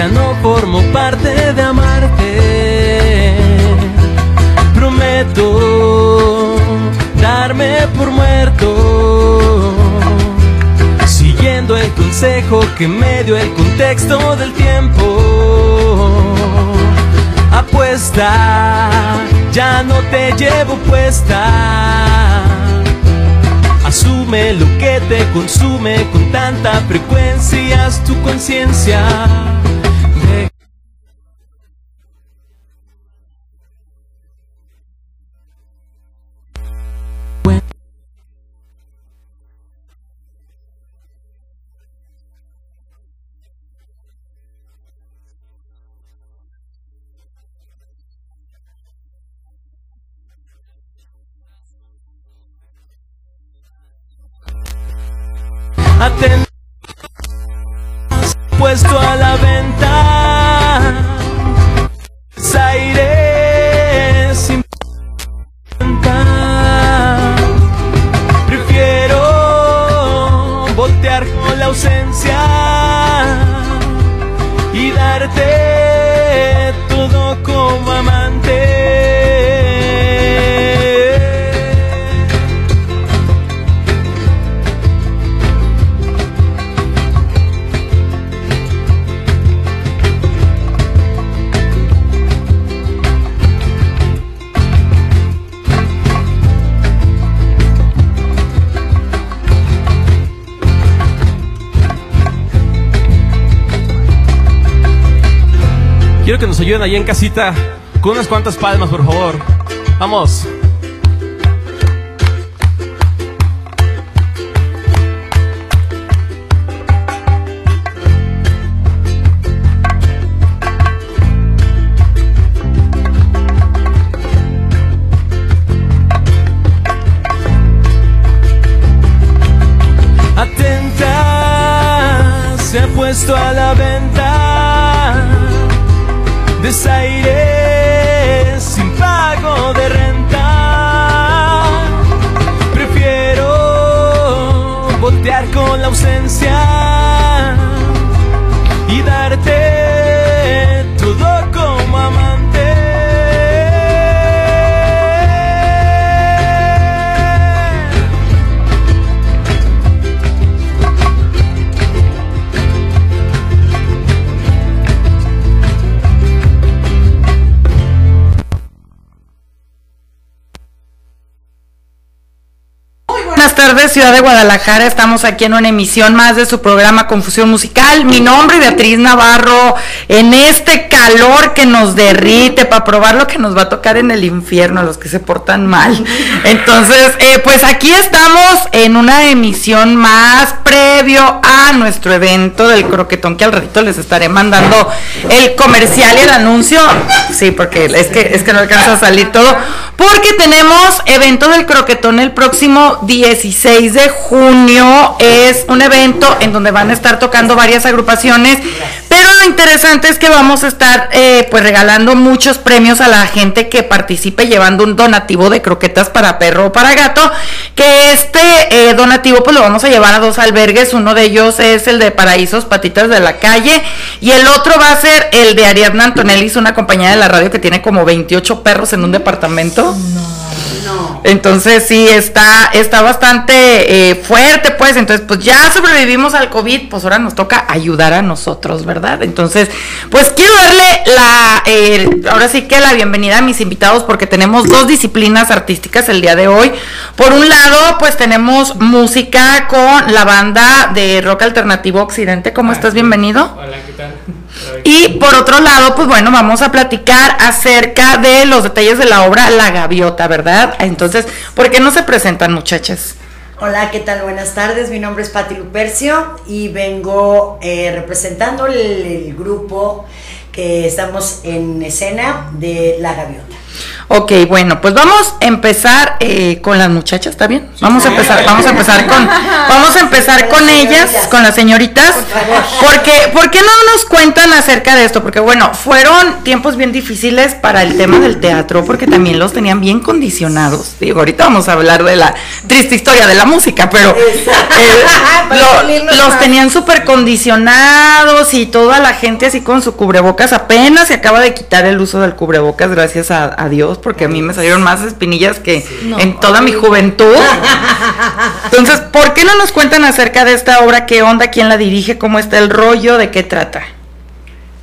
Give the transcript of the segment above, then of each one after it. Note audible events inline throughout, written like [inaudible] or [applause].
Ya no formo parte de amarte. Prometo darme por muerto. Siguiendo el consejo que me dio el contexto del tiempo apuesta, ya no te llevo puesta. Asume lo que te consume con tanta frecuencia, es tu conciencia. Quiero que nos ayuden allá en casita con unas cuantas palmas, por favor. Vamos. Atenta, se ha puesto a la venta decided Ciudad de Guadalajara. Estamos aquí en una emisión más de su programa Confusión Musical. Mi nombre es Beatriz Navarro. En este calor que nos derrite para probar lo que nos va a tocar en el infierno a los que se portan mal. Entonces, eh, pues aquí estamos en una emisión más previo a nuestro evento del croquetón que al ratito les estaré mandando el comercial y el anuncio. Sí, porque es que es que no alcanza a salir todo. Porque tenemos evento del croquetón el próximo 16 de junio. Es un evento en donde van a estar tocando varias agrupaciones, pero lo interesante es que vamos a estar eh, pues regalando muchos premios a la gente que participe llevando un donativo de croquetas para perro o para gato. Que este eh, donativo pues lo vamos a llevar a dos albergues. Uno de ellos es el de Paraísos Patitas de la Calle y el otro va a ser el de Ariadna Antonelli, es una compañía de la radio que tiene como 28 perros en un departamento. Entonces sí, está, está bastante eh, fuerte, pues. Entonces, pues ya sobrevivimos al COVID, pues ahora nos toca ayudar a nosotros, ¿verdad? Entonces, pues quiero darle la, eh, ahora sí que la bienvenida a mis invitados porque tenemos dos disciplinas artísticas el día de hoy. Por un lado, pues tenemos música con la banda de rock alternativo Occidente. ¿Cómo estás? Bienvenido. Hola, ¿qué tal? Y por otro lado, pues bueno, vamos a platicar acerca de los detalles de la obra La Gaviota, ¿verdad? Entonces, ¿por qué no se presentan, muchachas? Hola, ¿qué tal? Buenas tardes. Mi nombre es Patti Lupercio y vengo eh, representando el, el grupo que estamos en escena de La Gaviota. Ok, bueno, pues vamos a empezar eh, con las muchachas, ¿está bien? Vamos a empezar, vamos a empezar con, [laughs] vamos a empezar con ellas, con las señoritas, porque, ¿por qué no nos cuentan acerca de esto? Porque bueno, fueron tiempos bien difíciles para el tema del teatro, porque también los tenían bien condicionados. Digo, ahorita vamos a hablar de la triste historia de la música, pero eh, [laughs] lo- los tenían súper condicionados y toda la gente así con su cubrebocas. Apenas se acaba de quitar el uso del cubrebocas, gracias a, a Dios, porque a mí me salieron más espinillas que en toda mi juventud. Entonces, ¿por qué no nos cuentan acerca de esta obra? ¿Qué onda? ¿Quién la dirige? ¿Cómo está el rollo? ¿De qué trata?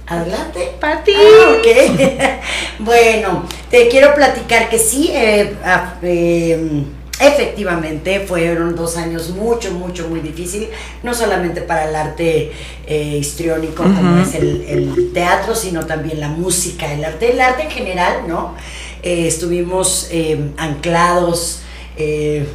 Adelante. Pati. Ah, ok. [laughs] bueno, te quiero platicar que sí, eh, ah, eh, efectivamente fueron dos años mucho, mucho, muy difícil, no solamente para el arte eh, histriónico como es el, el teatro, sino también la música, el arte, el arte en general, ¿no? Eh, estuvimos eh, anclados. eh,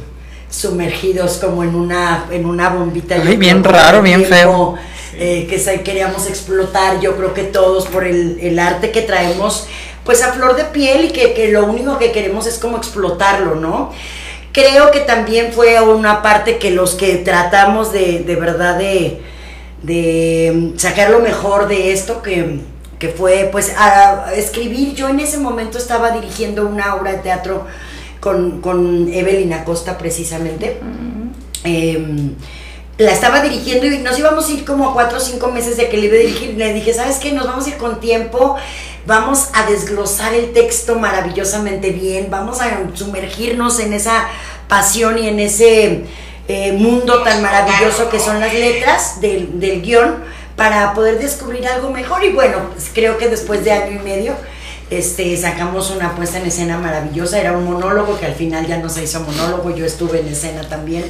sumergidos como en una en una bombita Ay, bien raro, bien feo. que queríamos explotar, yo creo que todos por el, el arte que traemos, pues a flor de piel y que, que lo único que queremos es como explotarlo, ¿no? Creo que también fue una parte que los que tratamos de, de verdad de, de sacar lo mejor de esto, que, que fue pues a, a escribir, yo en ese momento estaba dirigiendo una obra de teatro con, con Evelyn Acosta precisamente. La estaba dirigiendo y nos íbamos a ir como a cuatro o cinco meses de que le iba a dirigir. Le dije, ¿sabes qué? Nos vamos a ir con tiempo, vamos a desglosar el texto maravillosamente bien, vamos a sumergirnos en esa pasión y en ese eh, mundo tan maravilloso que son las letras del, del guion para poder descubrir algo mejor. Y bueno, pues creo que después de año y medio este, sacamos una puesta en escena maravillosa, era un monólogo que al final ya no se hizo monólogo, yo estuve en escena también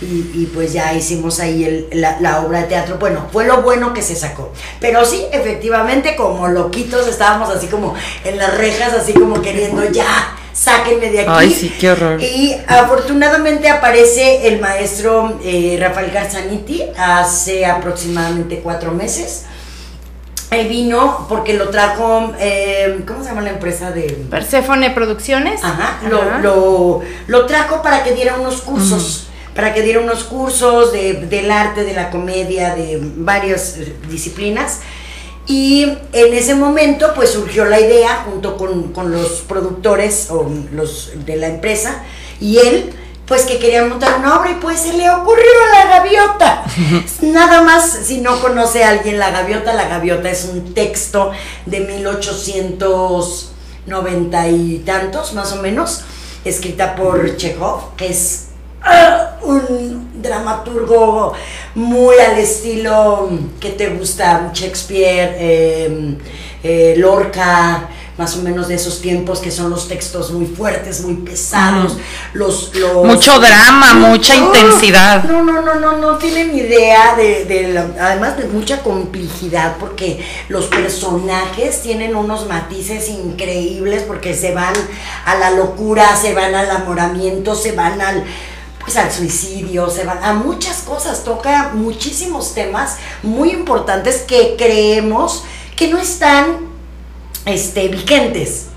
y, y pues ya hicimos ahí el- la, la obra de teatro, bueno, fue lo bueno que se sacó, pero sí, efectivamente como loquitos estábamos así como en las rejas, así como queriendo ya, sáquenme de aquí. Ay, sí, qué horror. Y afortunadamente aparece el maestro eh, Rafael Garzaniti hace aproximadamente cuatro meses. Él vino porque lo trajo, eh, ¿cómo se llama la empresa de...? Perséfone Producciones. Ajá, lo, Ajá. lo, lo trajo para que diera unos cursos, para que diera unos cursos de, del arte, de la comedia, de varias eh, disciplinas. Y en ese momento pues surgió la idea junto con, con los productores o los de la empresa y él pues que querían montar una obra y pues se le ocurrió la gaviota. [laughs] Nada más si no conoce a alguien la gaviota, la gaviota es un texto de 1890 y tantos más o menos, escrita por Chekhov, que es un dramaturgo muy al estilo que te gusta, Shakespeare, eh, eh, Lorca, más o menos de esos tiempos que son los textos muy fuertes, muy pesados, los, los- Mucho drama, mucha No, intensidad. No, no, no, no, no tienen idea de, de la- además de mucha complejidad, porque los personajes tienen unos matices increíbles, porque se van a la locura, se van al enamoramiento, se van al pues al suicidio, se van a muchas cosas, toca muchísimos temas muy importantes que creemos que no están este, vigentes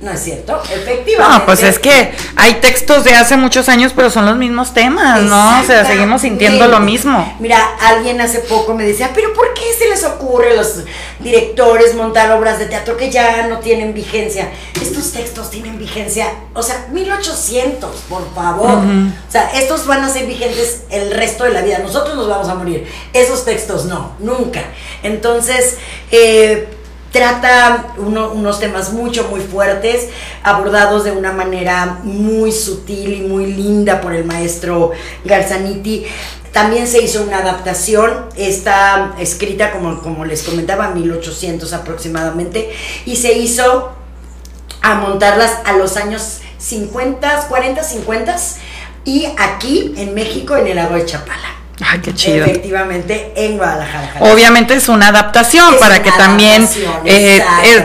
No es cierto, efectivamente. No, pues es que hay textos de hace muchos años, pero son los mismos temas, ¿no? O sea, seguimos sintiendo lo mismo. Mira, alguien hace poco me decía, pero ¿por qué se les ocurre a los directores montar obras de teatro que ya no tienen vigencia? Estos textos tienen vigencia, o sea, 1800, por favor. O sea, estos van a ser vigentes el resto de la vida. Nosotros nos vamos a morir. Esos textos no, nunca. Entonces, eh, trata uno- unos temas mucho, muy fuertes, abordados de una manera muy sutil y muy linda por el maestro Garzaniti. También se hizo una adaptación, está escrita como, como les comentaba, 1800 aproximadamente, y se hizo a montarlas a los años 50, 40, 50 y aquí en México en el lago de Chapala. Ay, qué chido. Efectivamente, en Guadalajara. Jalisco. Obviamente es una adaptación Es para que también eh,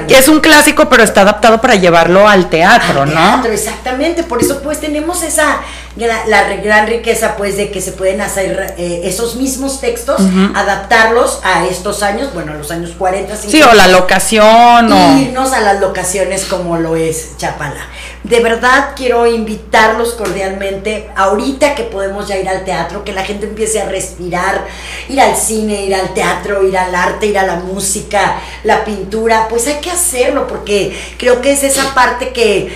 es un clásico, pero está adaptado para llevarlo al teatro, Al ¿no? teatro, exactamente. Por eso pues tenemos esa la re- gran riqueza pues de que se pueden hacer eh, esos mismos textos, adaptarlos a estos años, bueno, a los años 40, 50. Sí, o la locación, o... irnos a las locaciones como lo es Chapala. De verdad quiero invitarlos cordialmente, ahorita que podemos ya ir al teatro, que la gente empiece a respirar, ir al cine, ir al teatro, ir al arte, ir a la música, la pintura, pues hay que hacerlo porque creo que es esa parte que,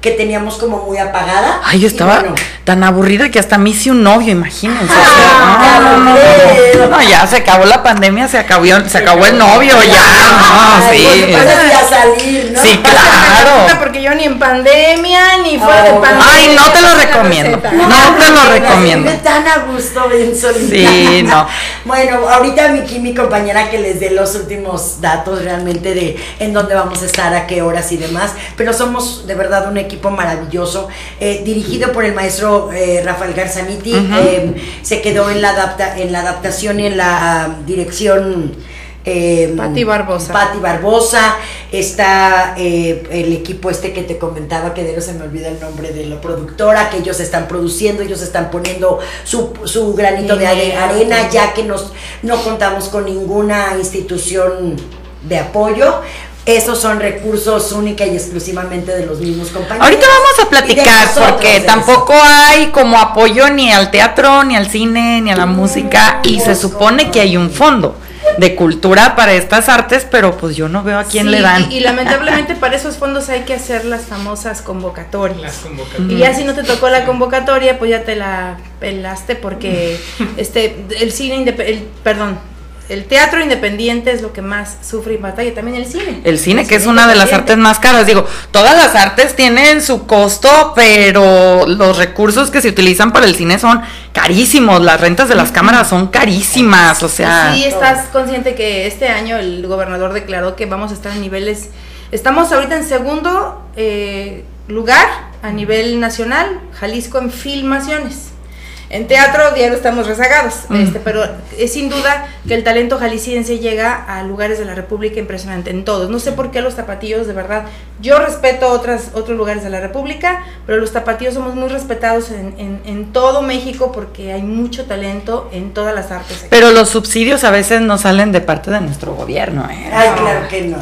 que teníamos como muy apagada. Ay, yo Y estaba bueno, tan aburrida que hasta me hice un novio, imagínense. Ah, no, no, no, ya no, no, ya se acabó la pandemia, se acabó, se acabó el novio, ya, no, Ay, sí. pues, salir, ¿no? Sí, claro. Porque yo ni en pandemia, ni fuera de pandemia. Ay, no te lo recomiendo. No te lo me recomiendo. siento tan a gusto bien solita. Sí, no. [laughs] Bueno, ahorita Miki, mi compañera, que les dé los últimos datos realmente de en dónde vamos a estar, a qué horas y demás. Pero somos de verdad un equipo maravilloso, eh, dirigido por el maestro eh, Rafael Garzaniti. eh, se quedó en la, adapta, en la adaptación y en la ah, dirección. eh, Pati Barbosa. Barbosa, está eh, el equipo este que te comentaba, que de no se me olvida el nombre de la productora, que ellos están produciendo, ellos están poniendo su, su granito de arena, ya que nos, no contamos con ninguna institución de apoyo. Esos son recursos única y exclusivamente de los mismos compañeros. Ahorita vamos a platicar nosotros porque eso. tampoco hay como apoyo ni al teatro, ni al cine, ni a la música y se supone que hay un fondo de cultura para estas artes, pero pues yo no veo a quién Sí, le dan. Y, y lamentablemente para esos fondos hay que hacer las famosas convocatorias. Las convocatorias. Y ya si no te tocó la convocatoria, pues ya te la pelaste porque [laughs] este el cine indep- el perdón, el teatro independiente es lo que más sufre y batalla, también el cine. El cine, El que es una de las artes más caras. Digo, todas las artes tienen su costo, pero los recursos que se utilizan para el cine son carísimos. Las rentas de las cámaras son carísimas. O sea, Sí, estás consciente que este año el gobernador declaró que vamos a estar en niveles. Estamos ahorita en segundo eh, lugar a nivel nacional, Jalisco en filmaciones. En teatro diario estamos rezagados, este, pero es sin duda que el talento jalisciense llega a lugares de la República impresionante, en todos. No sé por qué los tapatíos, de verdad. Yo respeto otras, otros lugares de la República, pero los tapatíos somos muy respetados en, en- en todo México porque hay mucho talento en todas las artes. aquí. pero los subsidios a veces no salen de parte de nuestro gobierno. ¿eh? Ay, claro que no.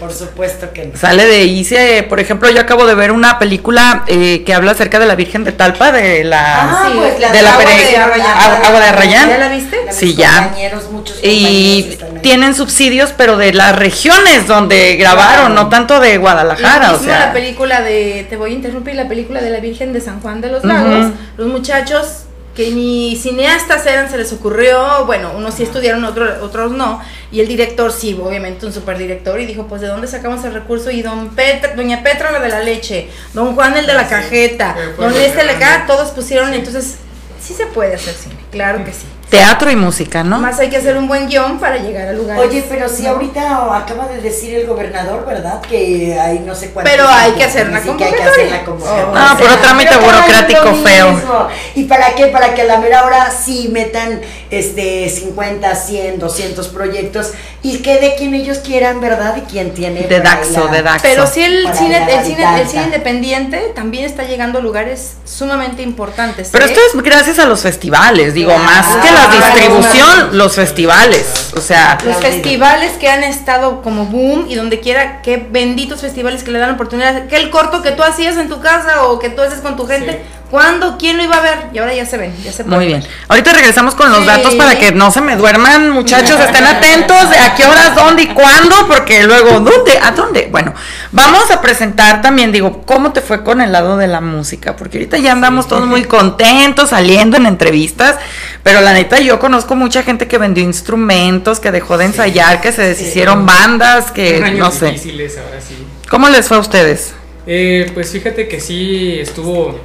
Por supuesto que no. Sale de hice, por ejemplo, yo acabo de ver una película eh, que habla acerca de la Virgen de Talpa, de la... Ah, sí, pues la de la agua de Arrayán. agua- de Arrayán. ¿Ya la viste? Ya Sí, ya. compañeros, muchos y ahí. tienen subsidios, pero de las regiones donde grabaron, Claro. no tanto de Guadalajara, Lo o sea... la película de, te voy a interrumpir, la película de la Virgen de San Juan de los. Lagos, los muchachos que ni cineastas eran, se les ocurrió, bueno, unos sí estudiaron, otros, otros no, y el director sí, obviamente un superdirector, y dijo, pues, ¿de dónde sacamos el recurso? Y don Petra, doña Petra la de la leche, don Juan el de la Ah, sí. cajeta, don este que acá, mandó. todos pusieron, entonces, sí se puede hacer cine, claro que sí. Teatro y música, ¿no? Más hay que hacer un buen guion para llegar a lugares. Oye, pero sí, ¿no? ahorita acaba de decir el gobernador, ¿verdad? Que hay no sé cuántos. Pero hay que hacer la Sí, que hay convocatoria. convocatoria. Ah, puro trámite Pero para burocrático feo. mismo. ¿Y para qué? Para que a la mera hora sí metan este 50, 100, 200 proyectos y quede quien ellos quieran, ¿verdad? Y quien tiene. De por Daxo, la- de Daxo. Pero sí el Para cine, el cine, el cine independiente también está llegando a lugares sumamente importantes. Pero ¿eh? esto es gracias a los festivales, digo, Claro. más que la la distribución, los- los festivales. O sea, Los festivales que han estado como boom y donde quiera, qué benditos festivales que le dan oportunidad. Que el corto que tú hacías en tu casa o que tú haces con tu gente, ¿cuándo? ¿Quién lo iba a ver? Y ahora ya se ven, ya se Muy pueden bien. Ahorita regresamos con los Sí. datos para que no se me duerman, muchachos. [laughs] Estén atentos de a qué horas, dónde y cuándo, porque luego, ¿dónde? ¿A dónde? Bueno, vamos a presentar también, digo, cómo te fue con el lado de la música, porque ahorita ya andamos todos muy [laughs] contentos saliendo en entrevistas, pero la neta yo conozco mucha gente que vendió instrumentos, que dejó de ensayar, que se deshicieron bandas, que años no sé. difíciles ahora sí. ¿Cómo les fue a ustedes? Eh, pues fíjate que sí estuvo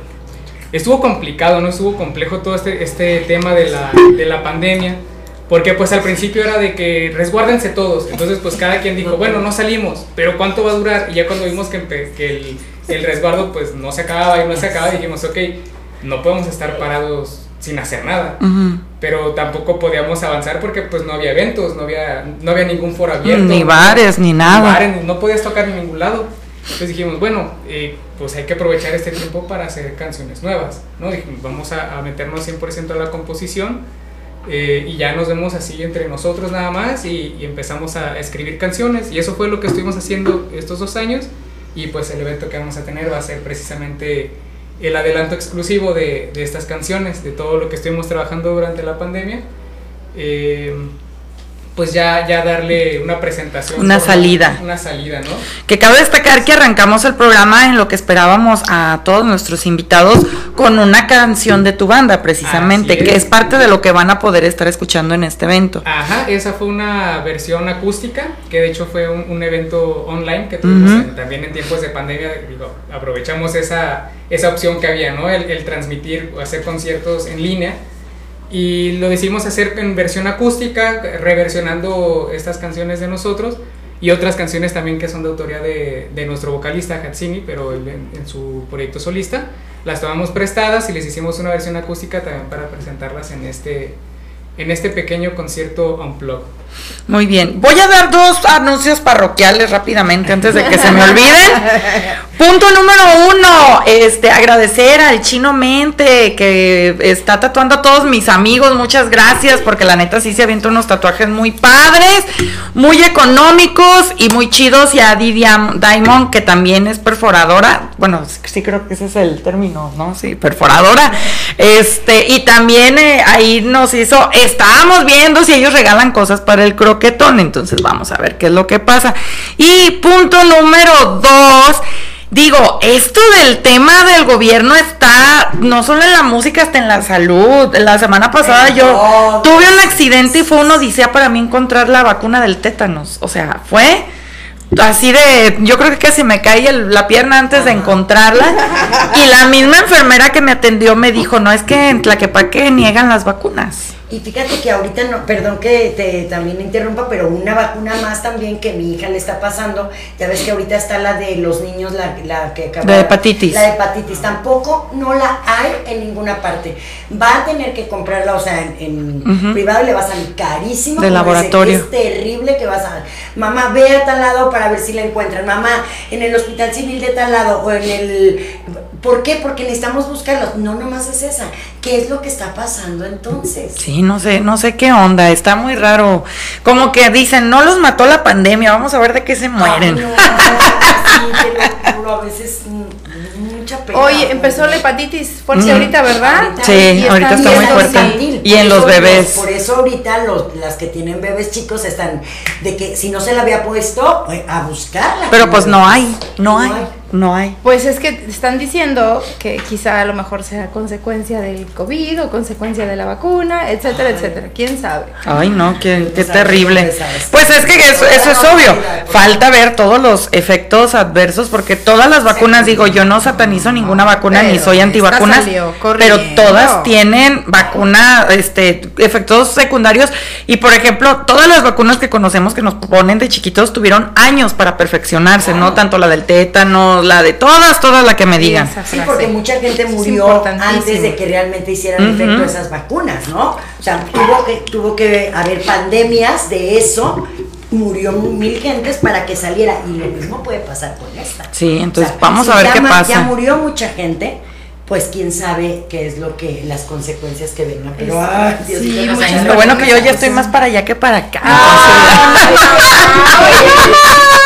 estuvo complicado, no estuvo complejo todo este, este tema de la, de la pandemia, porque pues al principio era de que resguárdense todos, entonces pues cada quien dijo, bueno, no salimos, pero ¿cuánto va a durar? Y ya cuando vimos que, que el, el resguardo pues no se acababa y no se acababa, dijimos, ok, no podemos estar parados sin hacer nada. Ujú. Pero tampoco podíamos avanzar porque pues no había eventos, no había, no había ningún foro abierto. Ni bares, ni Ni nada. bares, no podías tocar en ningún lado. Entonces dijimos, bueno, eh, pues hay que aprovechar este tiempo para hacer canciones nuevas, ¿no? Dijimos, vamos a, a meternos 100% a la composición eh, y ya nos vemos así entre nosotros nada más y, y empezamos a escribir canciones y eso fue lo que estuvimos haciendo estos dos años y pues el evento que vamos a tener va a ser precisamente el adelanto exclusivo de, de estas canciones, de todo lo que estuvimos trabajando durante la pandemia. Eh, pues ya, ya darle una presentación. Una salida. Una salida, ¿no? Que cabe destacar que arrancamos el programa en lo que esperábamos a todos nuestros invitados con una canción de tu banda, precisamente, es. que es parte de lo que van a poder estar escuchando en este evento. Ajá, esa fue una versión acústica, que de hecho fue un, un evento online que tuvimos en- también en tiempos de pandemia. Digo, aprovechamos esa, esa opción que había, ¿no? El, el transmitir hacer conciertos en línea. Y lo decidimos hacer en versión acústica, reversionando estas canciones de nosotros y otras canciones también que son de autoría de, de nuestro vocalista Hatsini, pero en, en su proyecto solista. Las tomamos prestadas y les hicimos una versión acústica también para presentarlas en este, en este pequeño concierto Unplugged. Muy bien, voy a dar dos anuncios parroquiales rápidamente antes de que se me olviden. Punto número uno, este, agradecer al Chino Mente que está tatuando a todos mis amigos, muchas gracias porque la neta sí se avienta unos tatuajes muy padres, muy económicos y muy chidos. Y a Didi Am- Diamond que también es perforadora, bueno, sí creo que ese es el término, ¿no? Sí, perforadora, este, y también eh, ahí nos hizo, estábamos viendo si ellos regalan cosas para el croquetón, entonces vamos a ver qué es lo que pasa. Y punto número dos, digo, esto del tema del gobierno está no solo en la música, hasta en la salud. La semana pasada yo tuve un accidente y fue una odisea para mí encontrar la vacuna del tétanos. O sea, fue así de, yo creo que casi me el- la pierna antes de encontrarla. [laughs] Y la misma enfermera que me atendió me dijo, no es que en Tlaquepaque niegan las vacunas. Y fíjate que ahorita no, perdón que te también interrumpa, pero una vacuna más también que mi hija le está pasando. Ya ves que ahorita está la de los niños, la, la que acaba. De hepatitis. La de hepatitis. Tampoco no la hay en ninguna parte. Va a tener que comprarla, o sea, en, en Ujú. privado le va a salir carísimo. De laboratorio. Es terrible que vas a. Mamá, ve a tal lado para ver si la encuentran. Mamá, en el hospital civil de tal lado o en el. ¿Por qué? Porque necesitamos buscarlos. No, nomás es esa. ¿Qué es lo que está pasando entonces? Sí, no sé, no sé qué onda, está muy raro. Como que dicen, no los mató la pandemia, vamos a ver de qué se mueren. Ay, no, sí, te lo juro, a veces mm, mucha pena. Oye, empezó la hepatitis fuerte Mm. ahorita, ¿verdad? Ahorita. Sí, Y ahorita está muy fuerte. infantil. Y en los bebés. Por eso ahorita los, las que tienen bebés chicos están de que si no se la había puesto, eh, a buscarla. Pero pues no hay, no hay, hay. No hay. Pues es que están diciendo que quizá a lo mejor sea consecuencia del COVID o consecuencia de la vacuna, etcétera, etcétera. ¿Quién sabe? Ay, no, qué, qué terrible. pues, es que eso, eso es obvio. Falta ver todos los efectos adversos, porque todas las vacunas, digo, yo no satanizo ninguna vacuna ni soy antivacunas, salió pero todas tienen vacuna, este, efectos secundarios. Y por ejemplo, todas las vacunas que conocemos que nos ponen de chiquitos tuvieron años para perfeccionarse, ¿no? Tanto la del tétano, la de todas, todas la que me digan. Sí, porque mucha gente murió antes de que realmente hicieran efecto esas vacunas, ¿no? O sea, tuvo que, tuvo que haber pandemias de eso, murió mil gentes para que saliera, y lo mismo puede pasar con esta. Sí, entonces vamos a ver ya qué pasa. Ya murió mucha gente, pues quién sabe qué es lo que, las consecuencias que vengan. Pero, ay, Dios sí, Lo bueno que yo ya estoy más para allá que para acá. [laughs]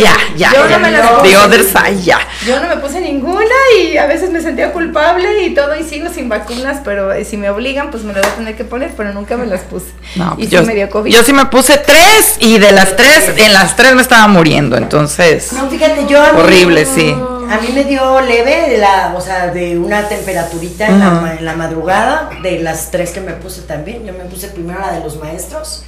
ya, ya, Yo no ya. me las The puse. other side, ya. Yo no me puse ninguna y a veces me sentía culpable y todo y sigo sin vacunas, pero eh, si me obligan pues me las voy a tener que poner, pero nunca me las puse. No, y yo, sí me dio COVID. yo sí me puse tres y de las tres, en las tres me estaba muriendo, entonces. No, fíjate, yo a mí- Horrible, sí. A mí me dio leve, de la, o sea, de una temperaturita en, la, en la madrugada, de las tres que me puse también. Yo me puse primero la de los maestros,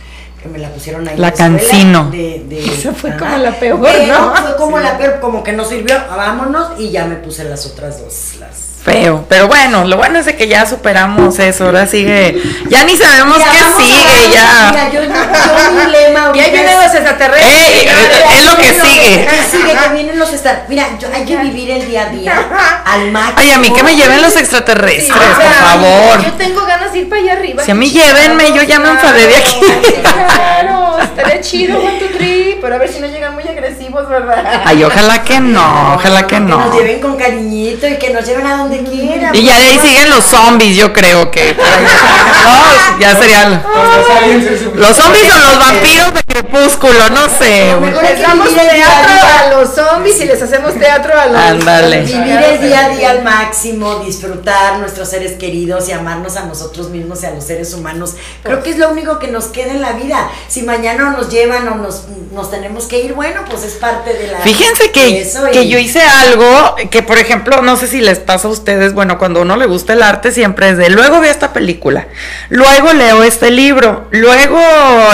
que me la pusieron ahí. La escuela, Cancino. De, de- [laughs] Esa fue ajá. como la peor, ¿no? Fue como la peor, como que no sirvió, vámonos, y ya me puse las otras dos. Las... Feo, pero bueno, lo bueno es de que ya superamos eso, ahora sigue, ya ni sabemos qué sigue, ya. Mira, yo, yo mi lema [laughs] y ahorita ahí vienen los extraterrestres. Ey, es lo que sigue. que sigue, que vienen los estar. Mira, yo, hay que vivir el día a día [laughs] al máximo. Ay, a mí que me lleven los Sí, extraterrestres, por sea, favor. Yo tengo ganas de ir para allá arriba. Si a mí llévenme, yo ya me enfadé de aquí. Claro, estaría chido One Two Three, pero a ver si no llegan muy agresivos, ¿verdad? Ay, ojalá que no, ojalá que Que nos no. lleven con cariñito y que nos lleven a donde quieran. Y ya de ahí siguen los zombies, yo creo que. [laughs] No, ya serían. Los zombies o los vampiros de crepúsculo, no sé. güey. Mejor Les damos teatro a los zombies y les hacemos teatro a los. Ándale. Vivir el día a día al máximo, disfrutar nuestros seres queridos y amarnos a nosotros mismos y a los seres humanos. Creo que es lo único que nos queda en la vida. Si mañana nos llevan o nos, nos tenemos que ir, bueno, pues es parte de la. Fíjense que, eso que y- yo hice algo que, por ejemplo, no sé si les pasa a ustedes, bueno, cuando a uno le gusta el arte siempre es de, luego veo esta película, luego leo este libro, luego,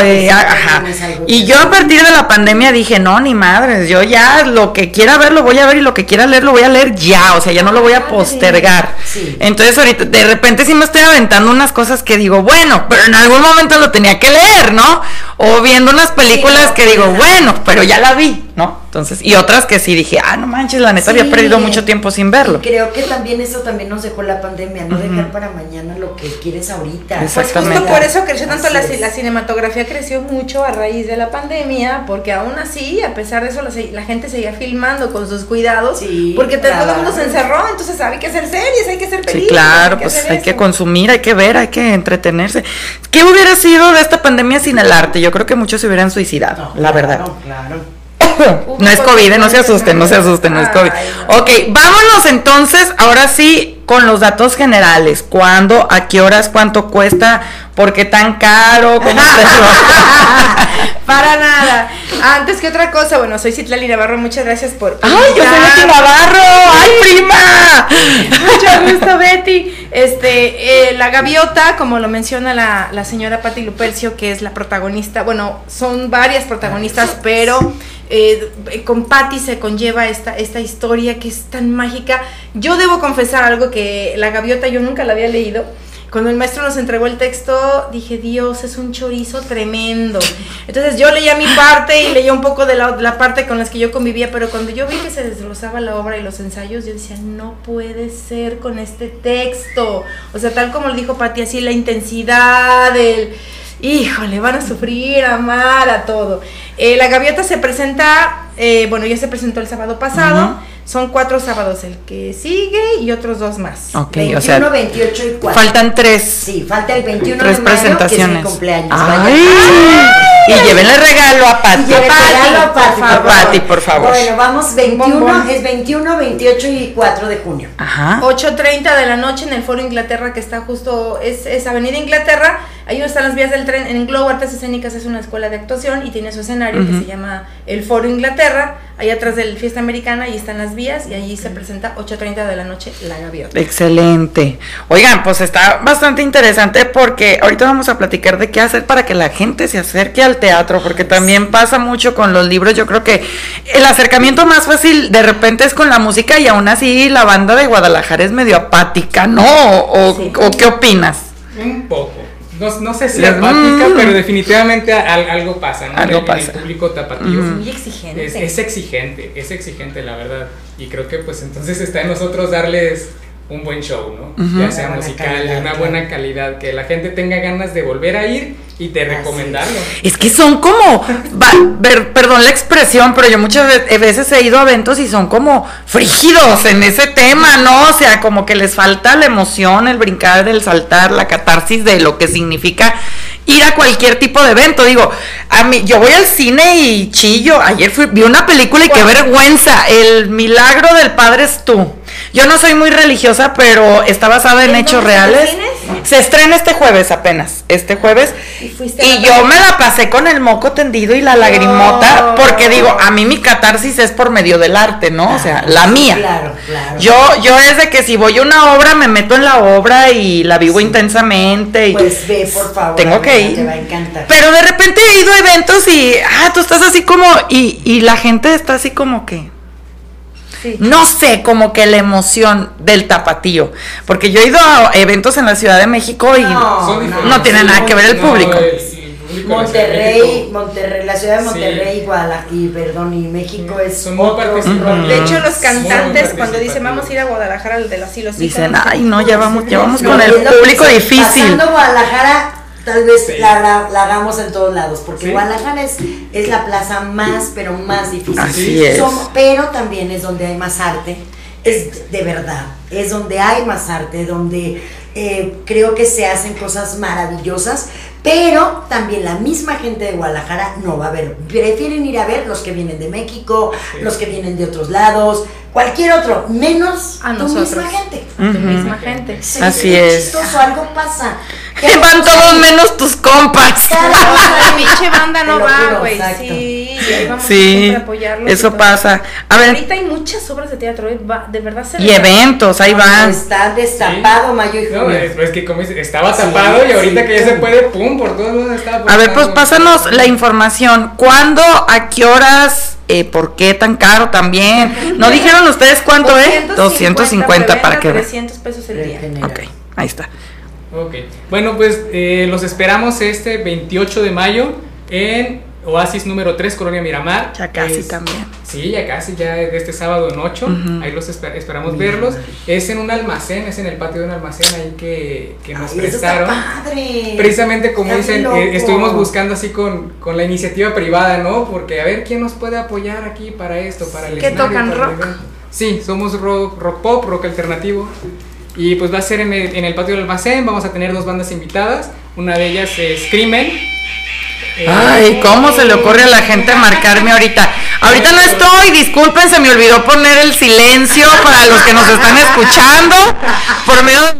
eh, ajá. Y yo a partir de la pandemia dije, no, ni madres, yo ya lo que quiera ver lo voy a ver y lo que quiera leer lo voy a leer ya, o sea, ya no lo voy a postergar. Sí. Entonces ahorita de repente sí me estoy aventando unas cosas que digo, bueno, pero en algún momento lo tenía que leer, ¿no? O viendo unas películas no, que digo, bueno, pero ya la vi, ¿no? Entonces, y otras que sí dije, ah, no manches, la neta había Sí. perdido mucho tiempo sin verlo. Y creo que también eso también nos dejó la pandemia, no dejar para mañana lo que quieres ahorita. Pues Exactamente. justo por eso creció tanto la, la cinematografía, creció mucho a raíz de la pandemia, porque aún así, a pesar de eso, la, gente seguía filmando con sus cuidados, Sí, porque todo el mundo se encerró, entonces hay que hacer series, hay que hacer Sí, películas. claro, pues hay que eso. consumir, hay que ver, hay que entretenerse. ¿Qué hubiera sido de esta pandemia sin el arte? Yo creo que muchos se hubieran suicidado, la verdad. Claro, claro. [coughs] No es COVID, eh, no se asusten, no se asusten, no es COVID. Ok, vámonos entonces, ahora sí, con los datos generales. ¿Cuándo? ¿A qué horas? ¿Cuánto cuesta? ¿Por qué tan caro? ¿Cómo se [laughs] Para nada. Antes que otra cosa, bueno, soy Citlali Navarro, muchas gracias por. ¡Ay, yo soy Betty Navarro! ¡Ay, prima! [laughs] Mucho gusto, Betty. Este, eh, la gaviota, como lo menciona la, la señora Patti Lupercio, que es la protagonista, bueno, son varias protagonistas, pero eh, con Patti se conlleva esta, esta historia que es tan mágica. Yo debo confesar algo que la gaviota yo nunca la había leído. Cuando el maestro nos entregó el texto, dije, Dios, es un chorizo tremendo. Entonces yo leía mi parte y leía un poco de la, parte con las que yo convivía, pero cuando yo vi que se desglosaba la obra y los ensayos, yo decía, no puede ser con este texto. O sea, tal como lo dijo Pati, así la intensidad, el... Híjole, van a sufrir, amar, a todo. Eh, la gaviota se presenta, eh, bueno, ya se presentó el sábado pasado. Son cuatro sábados, el que sigue y otros dos más. Ok, 21, o sea, 28 y 4. faltan tres. Sí, falta el 21 Tres de mayo, presentaciones. que es mi cumpleaños. Ay. Vaya. Y llévenle regalo a Y Pati. regalo a Pati, A Pati, por favor. Bueno, vamos, 21, bombón. es 21, 28 y 4 de junio. Ajá. 8.30 de la noche en el Foro Inglaterra, que está justo, es, es Avenida Inglaterra, ahí donde están las vías del tren, en Globo Artes Escénicas es una escuela de actuación y tiene su escenario que se llama el Foro Inglaterra, ahí atrás del Fiesta Americana, ahí están las vías y allí se presenta 8.30 de la noche La Gaviota. Excelente. Oigan, pues está bastante interesante porque ahorita vamos a platicar de qué hacer para que la gente se acerque al teatro, porque también pasa mucho con los libros. Yo creo que el acercamiento más fácil de repente es con la música y aún así la banda de Guadalajara es medio apática, ¿no? ¿O, Sí. o qué opinas? Un poco. No, no sé si apática, Mm. pero definitivamente al- algo pasa, ¿no? Algo En el pasa. público tapatío. Ujú. Muy exigente. Es, es exigente, es exigente, la verdad. Y creo que pues entonces está en nosotros darles un buen show, ¿no? Ya sea musical, calidad, de una buena calidad, que la gente tenga ganas de volver a ir y de Así recomendarlo. Es que son como, va- ver- perdón la expresión, pero yo muchas ve- veces he ido a eventos y son como frígidos en ese tema, ¿no? O sea, como que les falta la emoción, el brincar, el saltar, la catarsis de lo que significa ir a cualquier tipo de evento. Digo, a mí, yo voy al cine y chillo. Ayer fui, vi una película y qué vergüenza. El milagro del Padre es tú. Yo no soy muy religiosa, pero está basada en ¿En hechos reales. Se estrena este jueves apenas, este jueves. ¿Y yo película? me la pasé con el moco tendido y la lagrimota, porque digo, a mí mi catarsis es por medio del arte, ¿no? O sea, la mía. Claro, claro. Yo, yo es de que si voy a una obra, me meto en la obra y la vivo intensamente. Y Pues ve, por favor. Tengo amiga, que ir. Te va a encantar. Pero de repente he ido a eventos y, ah, tú estás así como, y, y la gente está así como que, Sí. no sé, como que la emoción del tapatío. Porque yo he ido a eventos en la Ciudad de México y No, no, tiene nada que ver el No, público. la Ciudad de Monterrey. Monterrey, la ciudad de Sí. Monterrey, Guadalajara, y perdón, y México es Son muy otro. De hecho, los cantantes cuando dicen vamos a ir a Guadalajara, el de los hilos dicen, ay, no, ya vamos, ya vamos No, con el público difícil. Pasando Guadalajara, tal vez Sí. la, la- la hagamos en todos lados, porque Sí. Guadalajara es, es la plaza más, pero más difícil. Así es. Pero también es donde hay más arte, es de verdad, es donde hay más arte, donde eh, creo que se hacen cosas maravillosas, pero también la misma gente de Guadalajara no va a ver, prefieren ir a ver los que vienen de México, Sí. los que vienen de otros lados, cualquier otro, menos A tu nosotros. misma gente. Tu Ujú. misma gente. Sí, Así es. chistoso, algo pasa. [laughs] ¿Qué Van todos menos tus compas. [laughs] La pinche banda no va, güey. Sí, vamos Sí, a eso pasa. A ver, Ahorita hay muchas obras de teatro, eh, de verdad se y eventos, ahí van. Está destapado mayo y No, es, es que como dice, estaba Sí, tapado y ahorita sí, que ya se puede, pum, por todos lados estaba. A ver, pues pásanos la información. ¿Cuándo? ¿A qué horas? Eh, ¿Por qué tan caro también? ¿No dijeron ustedes cuánto es? 250 para que vean. 300 pesos el día. Ok, ahí está. Ok. Bueno, pues eh, los esperamos este 28 de mayo en Oasis número 3, Colonia Miramar. Ya casi Es- también. Sí, ya casi, ya de este sábado en 8. Ujú. Ahí los esper- esperamos verlos. Es en un almacén, es en el patio de un almacén ahí que, que nos Ay, eso está prestaron. padre. Precisamente como Está dicen, eh, estuvimos buscando así con, con la iniciativa privada, ¿no? Porque a ver quién nos puede apoyar aquí para esto, para el ¿Qué escenario, tocan, rock? Sí, somos rock, rock pop, rock alternativo. Y pues va a ser en el, en el patio del almacén, vamos a tener dos bandas invitadas. Una de ellas es Crimen. Eh, Ay, ¿cómo se le ocurre a la gente marcarme ahorita? Ahorita no estoy, disculpen, se me olvidó poner el silencio para los que nos están escuchando. Por medio de...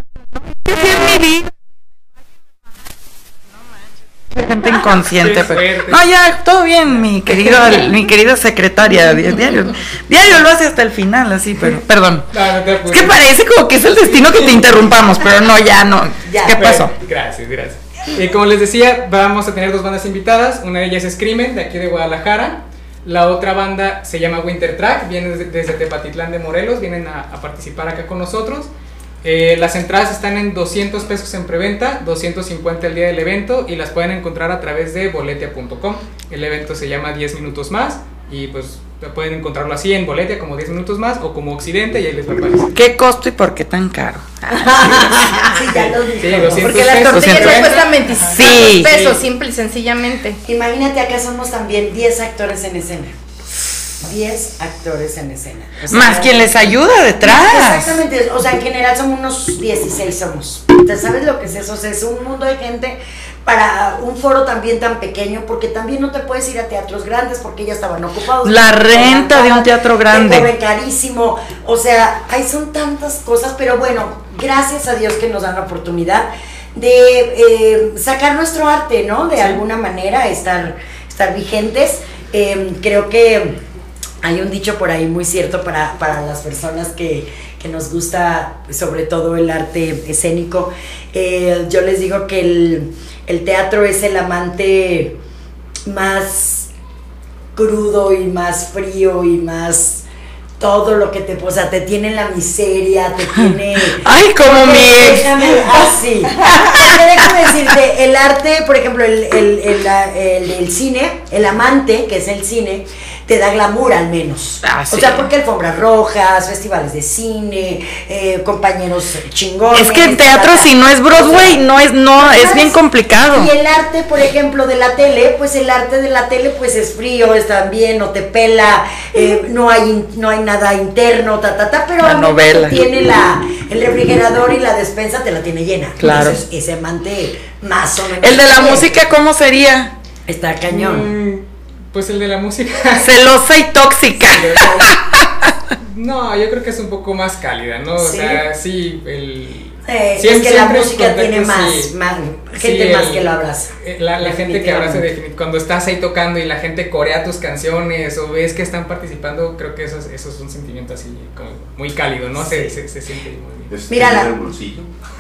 Sí, es mi vida. Gente inconsciente, pero... No, ya, todo bien, mi querida, mi querida secretaria. di- [laughs] Diario, diario lo hace hasta el final, así, pero... Perdón. Es que parece como que es el destino que te interrumpamos, pero no, ya no. ¿Qué pasó? Gracias, gracias. Como les decía, vamos a tener dos bandas invitadas. Una de ellas es Crimen, de aquí de Guadalajara. La otra banda se llama Winter Track, viene desde, Tepatitlán de Morelos, vienen a, a participar acá con nosotros. Eh, las entradas están en 200 pesos en preventa, 250 el día del evento y las pueden encontrar a través de boletia.com. El evento se llama 10 minutos más y pues pueden encontrarlo así en Boletia como 10 minutos más o como Occidente y ahí les va a aparecer. ¿Qué costo y por qué tan caro? [laughs] Sí, ya lo. Sí, 200 Porque las tortillas 200 ya cuestan 25 Sí. pesos, Sí. simple y sencillamente. Imagínate, acá somos también 10 actores en escena. 10 actores en escena. O sea, Más quien les ayuda detrás. Exactamente, o sea, en general somos unos 16 somos. ¿Te sabes lo que es eso? O sea, es un mundo de gente para un foro también tan pequeño, porque también no te puedes ir a teatros grandes porque ya estaban ocupados. La renta de un teatro grande. Te carísimo. O sea, ahí son tantas cosas, pero bueno, gracias a Dios que nos dan la oportunidad de eh, sacar nuestro arte, ¿no? De alguna manera, estar, estar vigentes. Eh, creo que hay un dicho por ahí muy cierto para, para las personas que, que nos gusta sobre todo el arte escénico. Eh, yo les digo que el, el teatro es el amante más crudo y más frío y más todo lo que te, o sea, te tiene en la miseria, te [laughs] tiene... Ay, como mi. Déjame, así. [laughs] déjame decirte, el arte, por ejemplo, el, el, el, cine, el amante, que es el cine, te da glamour al menos. Ah, O sí. sea, porque alfombras rojas, festivales de cine, eh, compañeros chingones. Es que el teatro si no es Broadway, O sea, no es, no, es bien complicado. Y el arte, por ejemplo, de la tele, pues el arte de la tele pues es frío, es también, no te pela, eh, no hay no hay nada interno, ta ta ta, pero La novela. tiene la el refrigerador y la despensa te la tiene llena. Claro. Entonces, ese amante más o menos. El de la bien. música, ¿cómo sería? está cañón. Mm, Pues el de la música. [laughs] Celosa y tóxica. No, yo creo que es un poco más cálida, ¿no? O ¿Sí? sea, sí, el. Eh, es que la música tiene más, sí. más Sí, gente más el- que lo abraza. eh, La, la gente que abraza cuando estás ahí tocando y la gente corea tus canciones o ves que están participando, creo que eso es, eso es un sentimiento así como muy cálido, ¿no? Se, se, se siente muy bien. Mira, la-.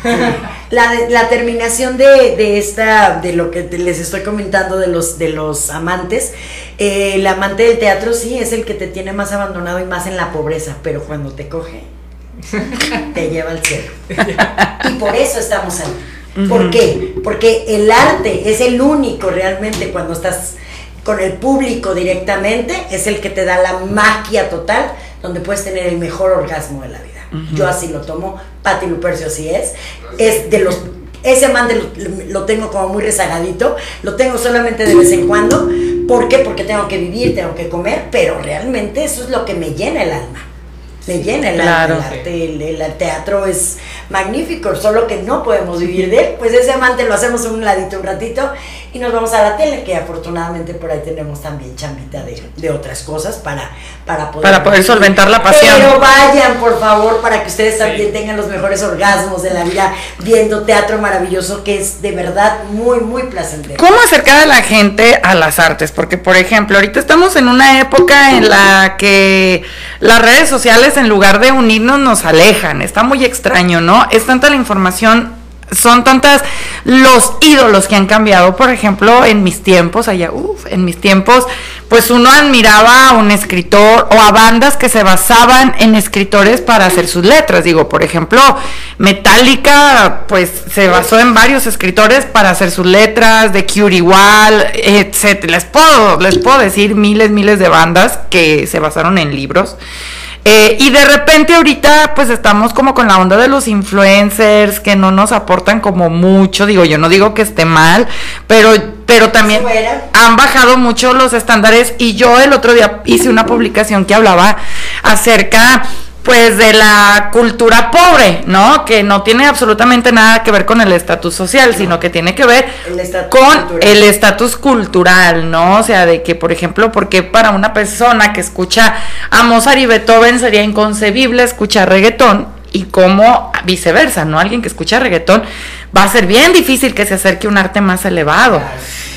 [laughs] La, la terminación de, de esta, de lo que te- les estoy comentando de los, de los amantes, eh, el amante del teatro sí es el que te tiene más abandonado y más en la pobreza, pero cuando te coge, [laughs] te lleva al cielo. [laughs] Y por eso estamos ahí. ¿Por qué? Porque el arte es el único realmente cuando estás con el público directamente, es el que te da la magia total, donde puedes tener el mejor orgasmo de la vida. Yo así lo tomo, Patti Lupercio así es. Es de los ese amante lo, lo tengo como muy rezagadito, lo tengo solamente de vez en cuando. ¿Por qué? Porque tengo que vivir, tengo que comer, pero realmente eso es lo que me llena el alma. Me llena el Claro. El, arte, el, el teatro es magnífico, solo que no podemos vivir de él. Pues ese amante lo hacemos un ladito un ratito y nos vamos a la tele, que afortunadamente por ahí tenemos también chambita de, de otras cosas para, para poder. Para poder solventar la pasión. Pero vayan, por favor, para que ustedes también Sí. tengan los mejores orgasmos de la vida viendo teatro maravilloso, que es de verdad muy, muy placentero. ¿Cómo acercar a la gente a las artes? Porque, por ejemplo, ahorita estamos en una época en la que las redes sociales, en lugar de unirnos, nos alejan. Está muy extraño, ¿no? Es tanta la información, son tantas los ídolos que han cambiado. Por ejemplo, en mis tiempos, allá, uff, en mis tiempos, pues uno admiraba a un escritor o a bandas que se basaban en escritores para hacer sus letras. Digo, por ejemplo, Metallica, pues se basó en varios escritores para hacer sus letras, de Cure igual, etc. Les puedo, les puedo decir miles, miles de bandas que se basaron en libros. Eh, y de repente ahorita pues estamos como con la onda de los influencers que no nos aportan como mucho, digo yo no digo que esté mal, pero, pero también han bajado mucho los estándares. Y yo el otro día hice una publicación que hablaba acerca pues de la cultura pobre, ¿no? Que no tiene absolutamente nada que ver con el estatus social, sino que tiene que ver El con cultural. el estatus cultural, ¿no? O sea, de que, por ejemplo, porque para una persona que escucha a Mozart y Beethoven sería inconcebible escuchar reggaetón y como viceversa, ¿no? Alguien que escucha reggaetón va a ser bien difícil que se acerque a un arte más elevado.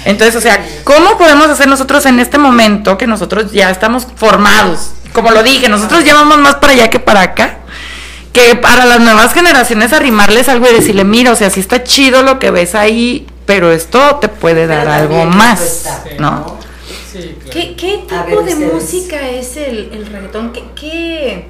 Entonces, o sea, ¿cómo podemos hacer nosotros en este momento que nosotros ya estamos formados? Como lo dije, nosotros llevamos más para allá que para acá. Que para las nuevas generaciones arrimarles algo y decirle, mira, o sea, sí está chido lo que ves ahí, pero esto te puede dar algo más, ¿no? Sí, claro. ¿Qué, tipo ver, de ustedes. música es el, el reggaetón? ¿Qué, qué,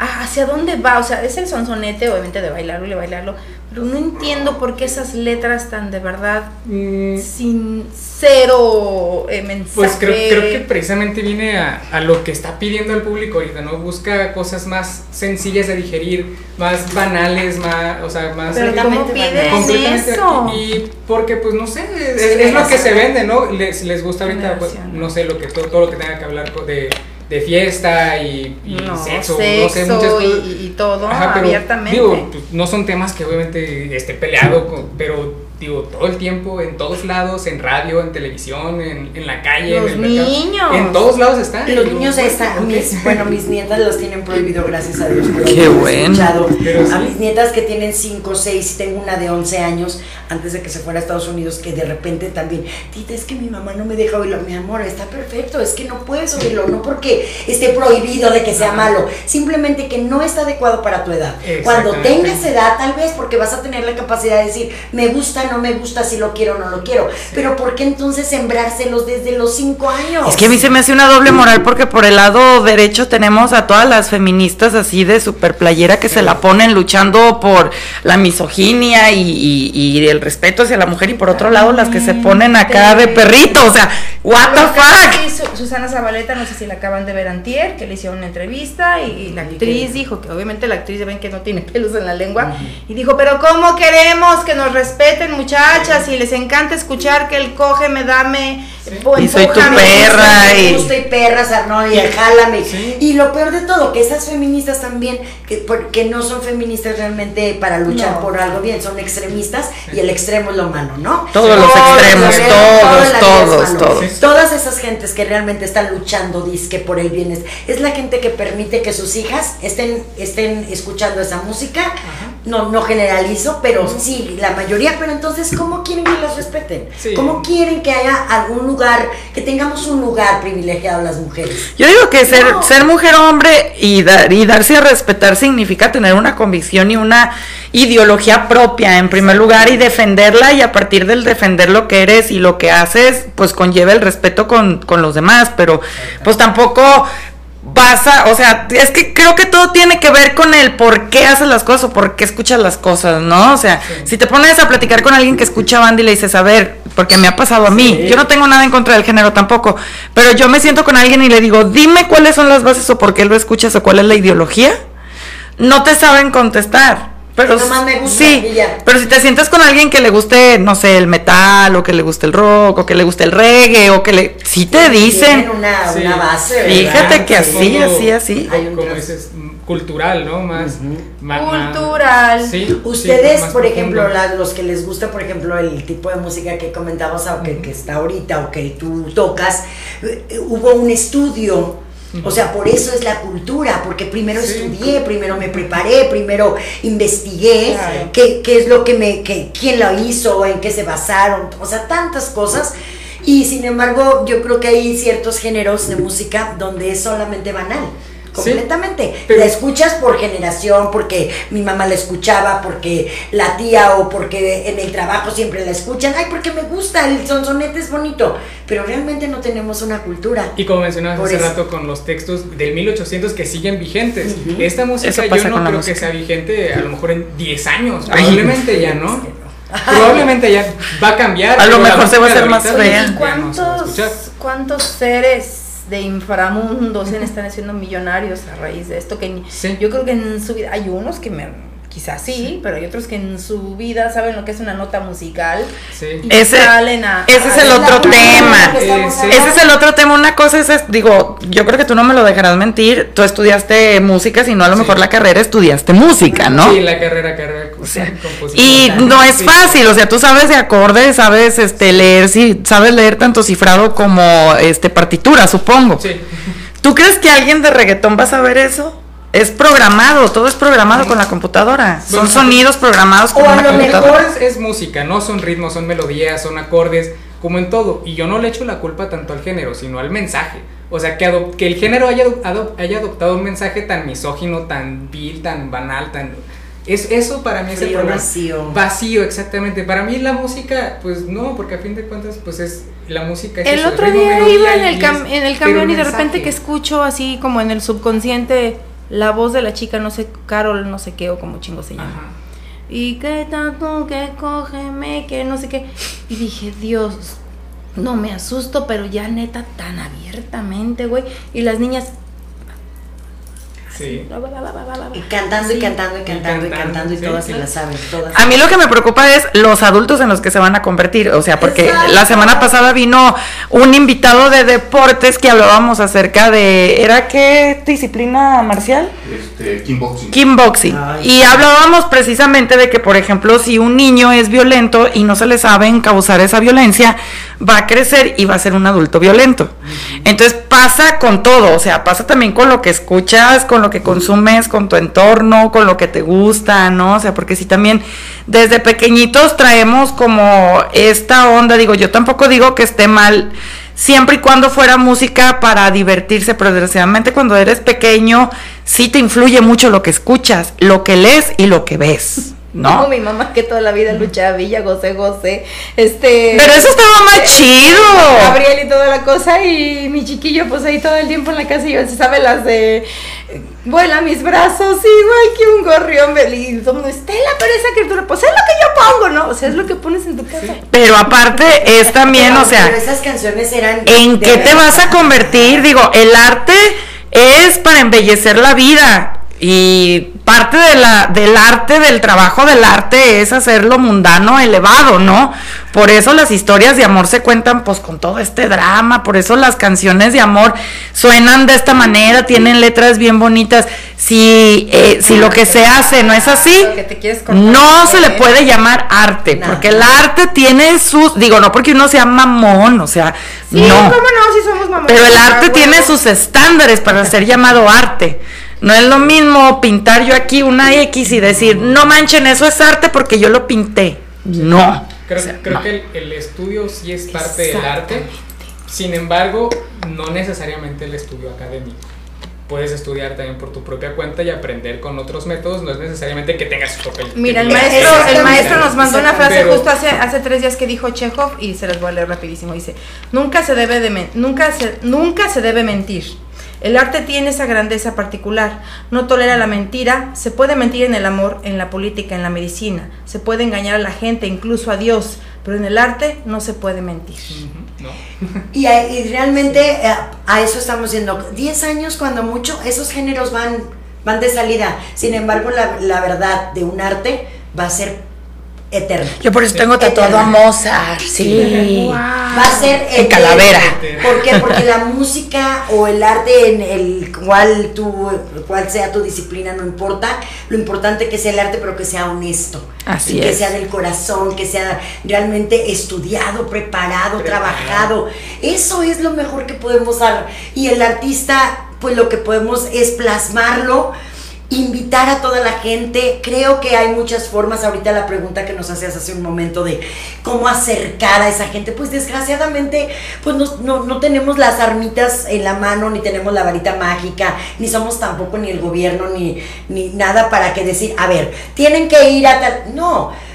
ah, ¿Hacia dónde va? O sea, es el sonsonete, obviamente, de bailarlo y de bailarlo, pero no entiendo por qué esas letras tan de verdad Mm, sin cero eh, mensaje. Pues creo, creo que precisamente viene a, a lo que está pidiendo el público ahorita, ¿no? Busca cosas más sencillas de digerir, más banales, más, o sea, más... Pero ¿cómo eso? y porque pues no sé es, Sí, es lo que se vende no les, les gusta ahorita pues, no sé lo que todo, todo lo que tenga que hablar de, de fiesta y, y No, sexo, sexo, no sé muchas cosas y, y todo Ajá, pero, abiertamente. digo pues, no son temas que obviamente esté peleado con- pero digo todo el tiempo en todos lados en radio en televisión en, en la calle Los en el mercado, niños. en todos lados están Los niños están, mis, bueno, mis nietas los tienen prohibido, gracias a Dios. pero Qué bueno. sí. A mis nietas que tienen 5, 6, tengo una de 11 años, antes de que se fuera a Estados Unidos, que de repente también, tita, es que mi mamá no me deja oírlo, mi amor, está perfecto, es que no puedes oírlo, no porque esté prohibido de que sea malo, simplemente que no está adecuado para tu edad. Cuando tengas edad, tal vez, porque vas a tener la capacidad de decir, me gusta, no me gusta, si lo quiero o no lo quiero. Pero ¿por qué entonces sembrárselos desde los cinco años? Es que a mí se me hace una doble moral porque por el lado derecho tenemos a todas las feministas así de super playera que se la ponen luchando por la misoginia y, y- y el respeto hacia la mujer y por otro lado las que se ponen acá de perrito, o sea, what the fuck. Susana Zabaleta, no sé si la acaban de ver antier, que le hicieron una entrevista y, la actriz dijo que obviamente la actriz ya ven que no tiene [laughs] pelos en la lengua y dijo, pero ¿cómo queremos que nos respeten muchachas y les encanta escuchar que el coge, me dame, Y soy tu empújame"? perra Me y- gusta y perras, Arnold, y jálame. Sí. Y lo peor de todo, que esas feministas también, que, porque no son feministas realmente para luchar No. por algo bien, son extremistas y el extremo es lo malo, ¿no? Todos los extremos, todos, la vida es todos, malo. todos. Todas esas gentes que realmente están luchando, disque por el bienestar, es la gente que permite que sus hijas estén, estén escuchando esa música. No, no generalizo, pero sí, la mayoría. Pero entonces, ¿cómo quieren que las respeten? Sí. ¿Cómo quieren que haya algún lugar, que tengamos un lugar privilegiado a las mujeres? Yo digo que ser, No. ser mujer o hombre y, dar, y darse a respetar significa tener una convicción y una ideología propia en primer lugar y defenderla y a partir del defender lo que eres y lo que haces, pues conlleva el respeto con, con los demás, pero pues tampoco vas a, o sea, es que creo que todo tiene que ver con el por qué haces las cosas o por qué escuchas las cosas, ¿no? O sea, si te pones a platicar con alguien que escucha banda y le dices, a ver, porque me ha pasado a mí, yo no tengo nada en contra del género tampoco, pero yo me siento con alguien y le digo, dime cuáles son las bases o por qué lo escuchas o cuál es la ideología, no te saben contestar. Pero Nomás me gusta sí, y ya. pero si te sientas con alguien que le guste, no sé, el metal, o que le guste el rock, o que le guste el reggae, o que le... Sí te dicen, Tienen una, Sí. una base, ¿verdad? Fíjate que Sí. así, así, así. Hay un como dices, cultural, ¿no? Más. ma- Cultural. sí, sí, Ustedes, más por ejemplo, la- los que les gusta, por ejemplo, el tipo de música que comentamos, o que, que está ahorita, o que tú tocas, eh, hubo un estudio. O sea, por eso es la cultura, porque primero Sí. estudié, primero me preparé, primero investigué Claro. qué, qué es lo que me, que, quién lo hizo, en qué se basaron, o sea, tantas cosas. Y sin embargo, yo creo que hay ciertos géneros de música donde es solamente banal. Completamente. pero- la escuchas por generación, porque mi mamá la escuchaba, porque la tía o porque en el trabajo siempre la escuchan. Ay, porque me gusta, el sonsonete es bonito. Pero realmente no tenemos una cultura. Y como mencionabas hace eso. rato con los textos del 1800 que siguen vigentes. Esta música yo no creo que sea vigente a lo mejor en 10 años. Ay. Probablemente ya, ¿no? [laughs] [laughs] Probablemente ya va a cambiar. A lo mejor se va a hacer más fea. ya ¿Y no se va a cuántos, escuchar. cuántos seres de inframundo se están haciendo millonarios a raíz de esto? Que Sí. yo creo que en su vida hay unos que me, quizás sí, pero hay otros que en su vida saben lo que es una nota musical Sí. y Ese- salen a ese es el otro tema. Eh, sí. Ese es el otro tema. Una cosa es, es- digo, yo creo que tú no me lo dejarás mentir. Tú estudiaste música, si no a lo Sí. mejor la carrera estudiaste música, ¿no? Sí, la carrera, carrera. O sea, y no es Sí. fácil, o sea, tú sabes de acordes, sabes este leer, sí, sabes leer tanto cifrado como este partitura, supongo. Sí. ¿Tú crees que alguien de reggaetón va a saber eso? Es programado, todo es programado con la computadora. Son sonidos programados con o a lo Lo computadora. mejor es, es música, no son ritmos, son melodías, son acordes, como en todo. Y yo no le echo la culpa tanto al género, sino al mensaje. O sea, que, adop- que el género haya, adop- adop- haya adoptado un mensaje tan misógino, tan vil, tan banal, tan... Es, eso para mí es el problema. vacío. Vacío, exactamente. Para mí la música, pues no, porque a fin de cuentas, pues es la música. es El eso, otro ritmo, día iba en el, cam- es- en el camión y de mensaje. repente que escucho así como en el subconsciente la voz de la chica, no sé, Carol, no sé qué, o como chingo se llama. Ajá. Y que tanto, que cógeme, que no sé qué. Y dije, Dios, no me asusto, pero ya neta tan abiertamente, güey. Y las niñas... Sí. Y cantando y cantando y cantando y cantando, y sí, todas se la saben, todas. A mí lo que me preocupa es los adultos en los que se van a convertir, o sea, porque Exacto. la semana pasada vino un invitado de deportes que hablábamos acerca de, ¿era qué disciplina marcial? Este, kickboxing. Kickboxing. Y hablábamos precisamente de que, por ejemplo, si un niño es violento y no se le sabe causar esa violencia, va a crecer y va a ser un adulto violento. Entonces pasa con todo, o sea, pasa también con lo que escuchas, con lo que consumes, con tu entorno, con lo que te gusta, ¿no? O sea, porque si también desde pequeñitos traemos como esta onda, digo, yo tampoco digo que esté mal siempre y cuando fuera música para divertirse, pero desgraciadamente cuando eres pequeño sí te influye mucho lo que escuchas, lo que lees y lo que ves. ¿No? Como mi mamá que toda la vida luchaba Villa, José José, este... Pero eso estaba más chido. Gabriel y toda la cosa y mi chiquillo pues ahí todo el tiempo en la casa y yo, se sabe las de vuela mis brazos igual que un gorrión y todo el mundo, Estela pero esa criatura pues es lo que yo pongo no o sea es lo que pones en tu casa Pero aparte es también, o sea, Pero esas canciones eran. ¿en qué te vas a convertir? Digo, el arte es para embellecer la vida. Y parte de la, del arte, del trabajo del arte es hacerlo mundano elevado, ¿no? Por eso las historias de amor se cuentan pues con todo este drama, por eso las canciones de amor suenan de esta manera, tienen letras bien bonitas. Si, eh, si lo que se hace no es así, no se le puede llamar arte, porque el arte tiene sus, digo, no porque uno sea mamón, o sea, sí no. cómo no si somos mamás Pero el Ah, arte tiene sus estándares para ser llamado arte. No es lo mismo pintar yo aquí una X y decir, no manchen, eso es arte porque yo lo pinté. No. Creo, O sea, creo no. que el, el estudio sí es parte del arte, sin embargo, no necesariamente el estudio académico. Puedes estudiar también por tu propia cuenta y aprender con otros métodos, no es necesariamente que tengas tu papel. Mira, el maestro, el maestro nos mandó una frase Pero- justo hace, hace tres días que dijo Chekhov y se las voy a leer rapidísimo. Dice, nunca se debe de men- nunca se, nunca se debe mentir. El arte tiene esa grandeza particular. No tolera la mentira. Se puede mentir en el amor, en la política, en la medicina. Se puede engañar a la gente, incluso a Dios. Pero en el arte no se puede mentir. [laughs] Y, a- y realmente eh, a, eso estamos yendo. 10 años cuando mucho, esos géneros van, van de salida. Sin embargo, la, la verdad de un arte va a ser eterna. Yo por eso tengo tatuado a Mozart, sí. Va a ser En eterno. calavera. ¿Por qué? Porque la [laughs] música o el arte en el cual tú, cual sea tu disciplina, no importa. Lo importante que sea el arte, pero que sea honesto. Así Y que es. sea del corazón, que sea realmente estudiado, preparado, Preparado. trabajado. Eso es lo mejor que podemos dar. Y el artista, pues lo que podemos es plasmarlo invitar a toda la gente. Creo que hay muchas formas. Ahorita la pregunta que nos hacías hace un momento de cómo acercar a esa gente. Pues desgraciadamente, pues no, no, no tenemos las armitas en la mano, ni tenemos la varita mágica, ni somos tampoco ni el gobierno, ni, ni nada para que decir, a ver, tienen que ir a tal. No.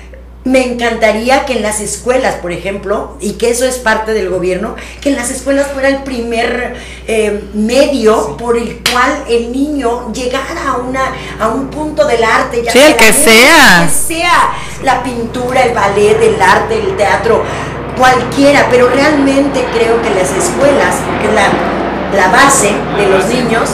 Me encantaría que en las escuelas, por ejemplo, y que eso es parte del gobierno, que en las escuelas fuera el primer eh, medio por el cual el niño llegara a, una, a un punto del arte. ya Sí, el la que sea. que sea la pintura, el ballet, el arte, el teatro, cualquiera, pero realmente creo que las escuelas, que es la, la base de los niños,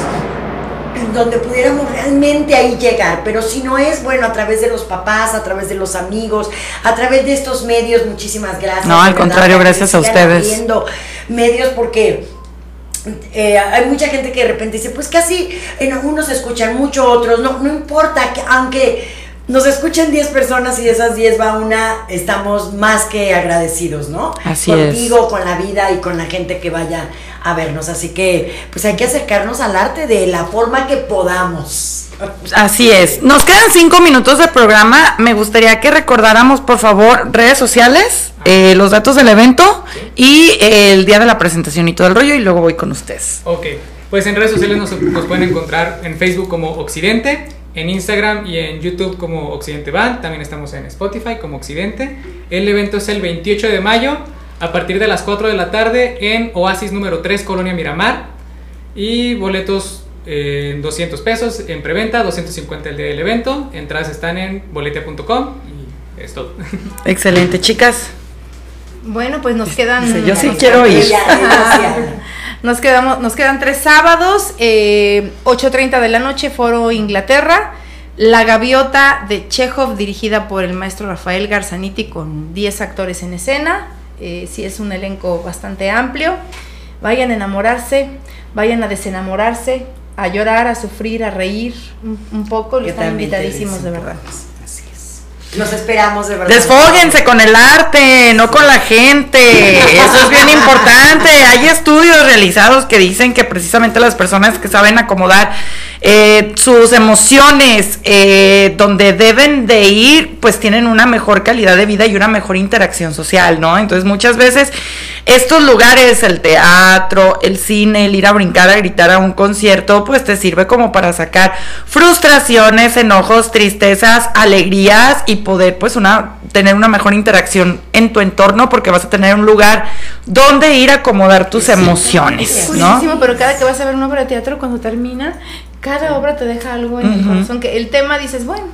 donde pudiéramos realmente ahí llegar, pero si no es, bueno, a través de los papás, a través de los amigos, a través de estos medios, muchísimas gracias. No, al verdad, contrario, gracias a ustedes. medios porque eh, hay mucha gente que de repente dice, pues casi en algunos se escuchan mucho, otros no, no importa, que aunque nos escuchen 10 personas y de esas 10 va una, estamos más que agradecidos, ¿no? Así es. Contigo, con la vida y con la gente que vaya a vernos. Así que, pues hay que acercarnos al arte de la forma que podamos. Así es. Nos quedan cinco minutos de programa. Me gustaría que recordáramos, por favor, redes sociales, eh, los datos del evento y eh, el día de la presentación y todo el rollo. Y luego voy con ustedes. Ok, pues en redes sociales nos, nos pueden encontrar en Facebook como Occidente, en Instagram y en YouTube como Occidente Band, también estamos en Spotify como Occidente. El evento es el 28 de mayo a partir de las 4 de la tarde en Oasis número 3, Colonia Miramar. Y boletos eh, 200 pesos en preventa, 250 el día del evento. Entradas están en boletia.com y es todo. [laughs] Excelente, chicas. Bueno, pues nos quedan. Dice, yo sí nos quiero ir. [laughs] Nos, quedamos, nos quedan tres sábados, eh, 8.30 de la noche, Foro Inglaterra. La Gaviota de Chekhov, dirigida por el maestro Rafael Garzaniti, con 10 actores en escena. Eh, sí, es un elenco bastante amplio. Vayan a enamorarse, vayan a desenamorarse, a llorar, a sufrir, a reír un, un poco. Que Están invitadísimos, de verdad. Así es. Los esperamos de verdad. Desfóguense con el arte, no con la gente. Eso es bien importante. Hay estudios realizados que dicen que precisamente las personas que saben acomodar eh, sus emociones eh, donde deben de ir, pues tienen una mejor calidad de vida y una mejor interacción social, ¿no? Entonces muchas veces estos lugares, el teatro, el cine, el ir a brincar, a gritar a un concierto, pues te sirve como para sacar frustraciones, enojos, tristezas, alegrías y poder pues una tener una mejor interacción en tu entorno porque vas a tener un lugar donde ir a acomodar tus emociones, ¿no? Pero cada que vas a ver una obra de teatro, cuando termina, cada obra te deja algo en el corazón. Que el tema dices, bueno,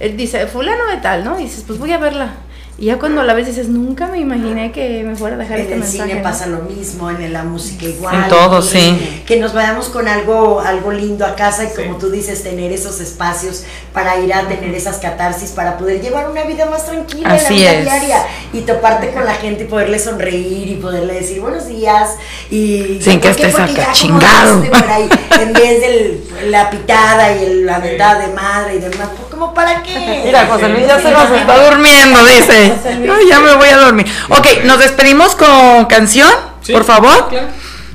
él dice, fulano de tal, ¿no? Y dices, pues voy a verla. Y ya cuando la ves dices, nunca me imaginé que me fuera a dejar En este el mensaje. cine ¿no? pasa lo mismo, en la música igual. En todo, sí. Que nos vayamos con algo, algo lindo a casa y Sí. como tú dices, tener esos espacios para ir a tener esas catarsis, para poder llevar una vida más tranquila Así en la vida es. diaria y toparte con la gente y poderle sonreír y poderle decir buenos días y Sin que ¿por qué? estés acá chingado. por ahí, en vez de la pitada y el- la mentada de madre y demás, como para qué? Mira, José Luis ya se nos está durmiendo, dice. Ay, ya me voy a dormir. Ok, nos despedimos con canción, Sí, por favor. claro.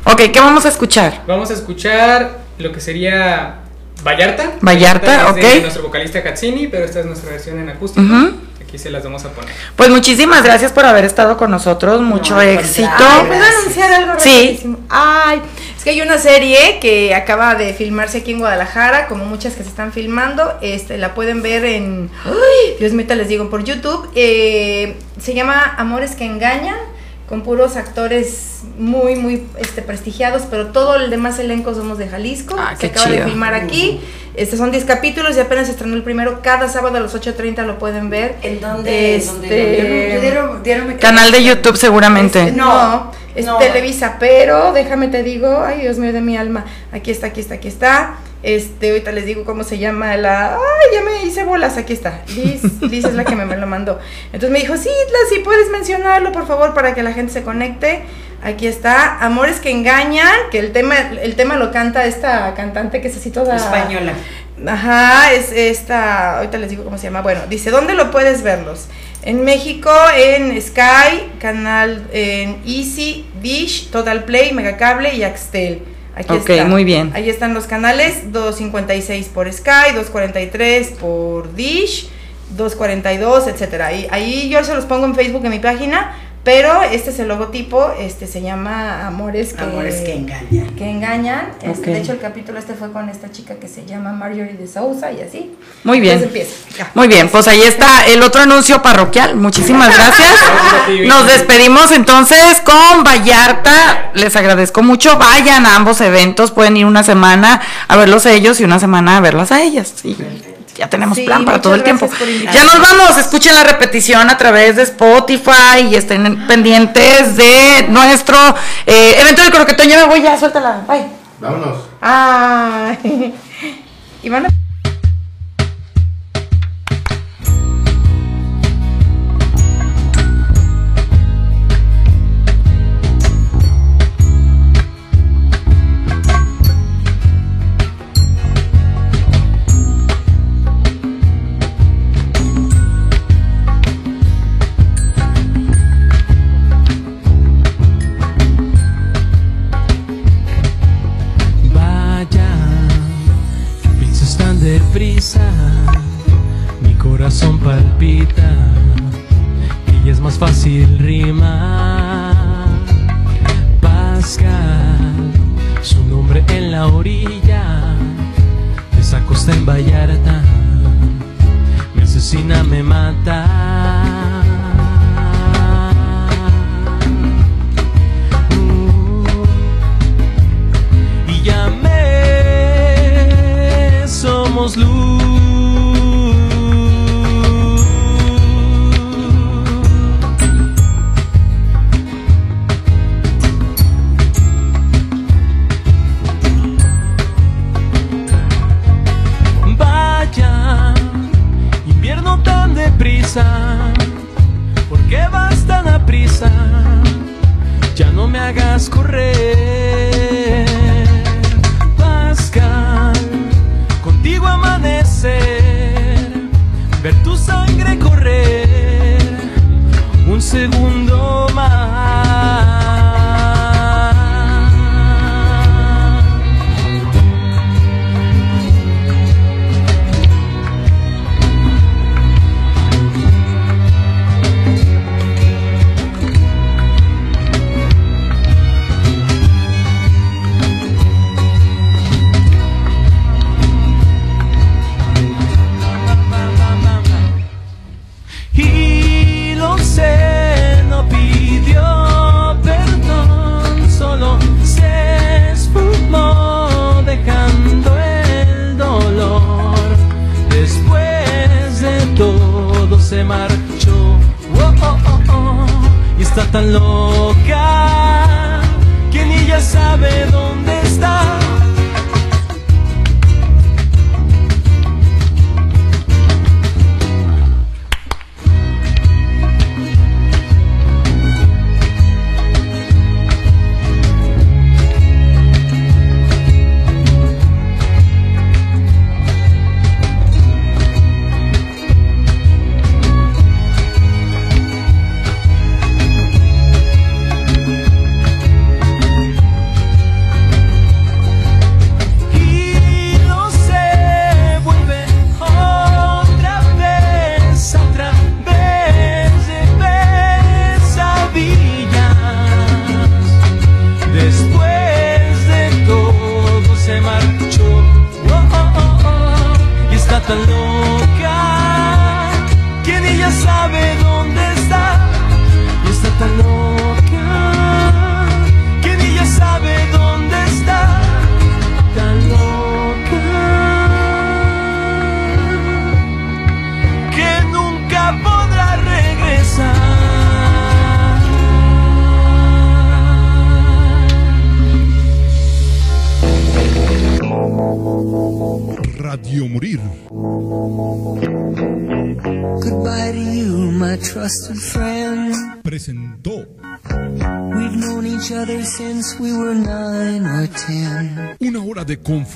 Ok, ¿qué vamos a escuchar? Vamos a escuchar lo que sería Vallarta. Vallarta, es de ok. nuestro vocalista Katsini, pero esta es nuestra versión en acústico. Aquí se las vamos a poner. Pues muchísimas gracias por haber estado con nosotros, mucho No, al éxito. Ay, ¿puedo anunciar algo Sí. rapidísimo? Ay, es que hay una serie que acaba de filmarse aquí en Guadalajara, como muchas que se están filmando, este, la pueden ver en, ay, Dios mío, te les digo, por YouTube, eh, se llama Amores que engañan, con puros actores muy, muy este, prestigiados, pero todo el demás elenco somos de Jalisco, Ah, se qué acaba chido. de filmar aquí, estos son 10 capítulos y apenas se estrenó el primero, cada sábado a las 8.30 lo pueden ver. ¿En dónde? Este, ¿Dónde? Dieron- Canal de YouTube seguramente. Este, no, es no. Televisa, pero déjame te digo, ay Dios mío de mi alma, aquí está, aquí está, aquí está. Este, ahorita les digo cómo se llama la. Ay, ya me hice bolas, aquí está. Liz, Liz es la que me, me lo mandó. Entonces me dijo, sí, si puedes mencionarlo, por favor, para que la gente se conecte. Aquí está, Amores que engañan, que el tema, el tema lo canta esta cantante que es así toda. Española. Ajá, es esta, ahorita les digo cómo se llama. Bueno, dice, ¿dónde lo puedes verlos? En México, en Sky, canal en Easy, Dish, Total Play, Megacable y Axtel. Aquí Ok, está. muy bien. Ahí están los canales, 256 por Sky, 243 por Dish, 242, etcétera. Ahí, ahí yo se los pongo en Facebook en mi página, pero este es el logotipo, este se llama Amores que, Amores que engañan. que engañan. Este. De hecho, el capítulo este fue con esta chica que se llama Marjorie de Sousa y así. Muy bien. Entonces empieza. Ya. Muy bien, pues ahí está el otro anuncio parroquial. Muchísimas [laughs] gracias. Nos despedimos entonces con Vallarta. Les agradezco mucho. Vayan a ambos eventos. Pueden ir una semana a verlos a ellos y una semana a verlas a ellas. Ya tenemos Sí, plan para todo el tiempo. Ya nos vamos. Escuchen la repetición a través de Spotify y estén pendientes de nuestro eh, evento del croquetón. Ya me voy, ya, suéltala. Bye. Vámonos. Ay. [laughs] Y van a-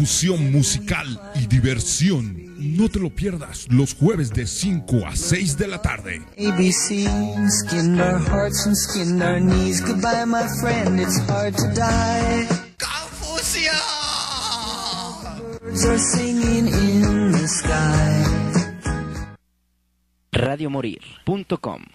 de confusión musical y diversión. No te lo pierdas los jueves de 5 a 6 de la tarde. ABC skinned our hearts and skinned our knees. Goodbye, my friend, it's hard to die. Birds are singing in the sky. Radiomorir.com